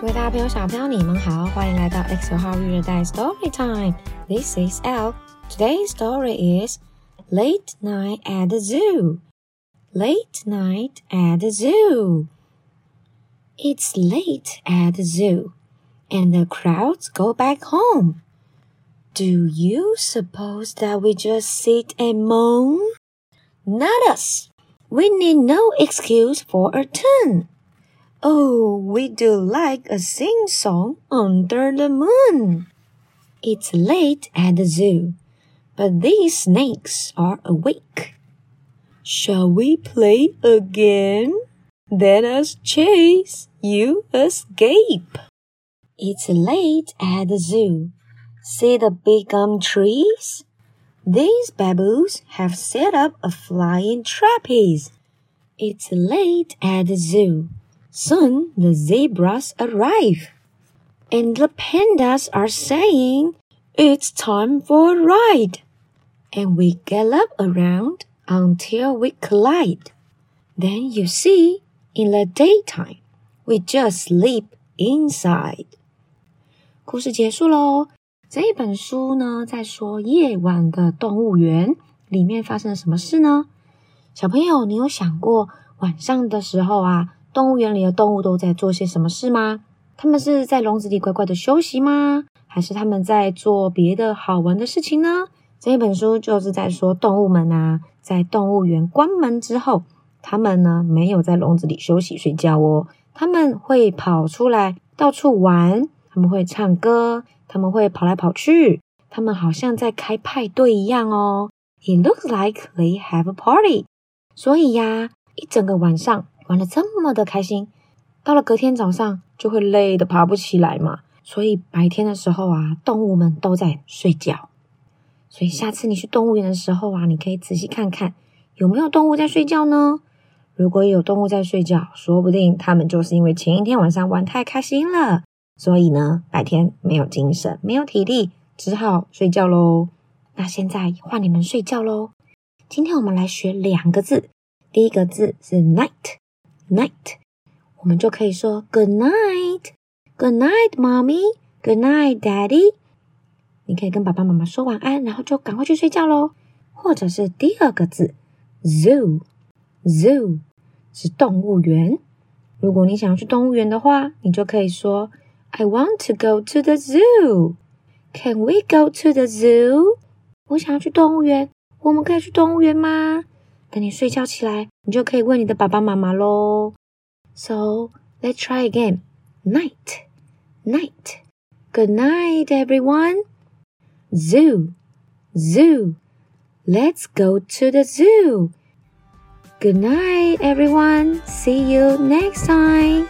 各位大朋友、小朋友，你们好，欢迎来到 X 号育儿袋 Story Time。This is L. Today's story is Late Night at the Zoo. Late night at the zoo. It's late at the zoo, and the crowds go back home. Do you suppose that we just sit and moan? Not us. We need no excuse for a turn. Oh, we do like a sing song under the moon. It's late at the zoo, but these snakes are awake. Shall we play again? Let us chase, you escape. It's late at the zoo. See the big gum trees? These baboons have set up a flying trapeze. It's late at the zoo. Soon the zebras arrive. And the pandas are saying, It's time for a ride. And we gallop around until we collide. Then you see, in the daytime, we just sleep inside. 故事结束喽。这一本书呢，在说夜晚的动物园里面发生了什么事呢？小朋友，你有想过晚上的时候啊， 动物园里的动物都在做些什么事吗？他们是在笼子里乖乖的休息吗？还是他们在做别的好玩的事情呢？这一本书就是在说动物们啊，在动物园关门之后，他们呢没有在笼子里休息睡觉哦，他们会跑出来到处玩，他们会唱歌。他们会跑来跑去，他们好像在开派对一样哦。It looks like they have a party。所以呀，一整个晚上玩的这么的开心，到了隔天早上就会累得爬不起来嘛。所以白天的时候啊，动物们都在睡觉。所以下次你去动物园的时候啊，你可以仔细看看有没有动物在睡觉呢？如果有动物在睡觉，说不定他们就是因为前一天晚上玩太开心了。所以呢，白天没有精神，没有体力，只好睡觉喽。那现在换你们睡觉喽。今天我们来学两个字，第一个字是 night Night，我们就可以说 good night，good night，mommy，good night，daddy。你可以跟爸爸妈妈说晚安，然后就赶快去睡觉喽。或者是第二个字 zoo，zoo 是动物园。如果你想要去动物园的话，你就可以说。I want to go to the zoo. Can we go to the zoo? 我想要去动物园，我们可以去动物园吗？等你睡觉起来，你就可以问你的爸爸妈妈喽。So let's try again. Night, night. Good night, everyone. Zoo, zoo. Let's go to the zoo. Good night, everyone. See you next time.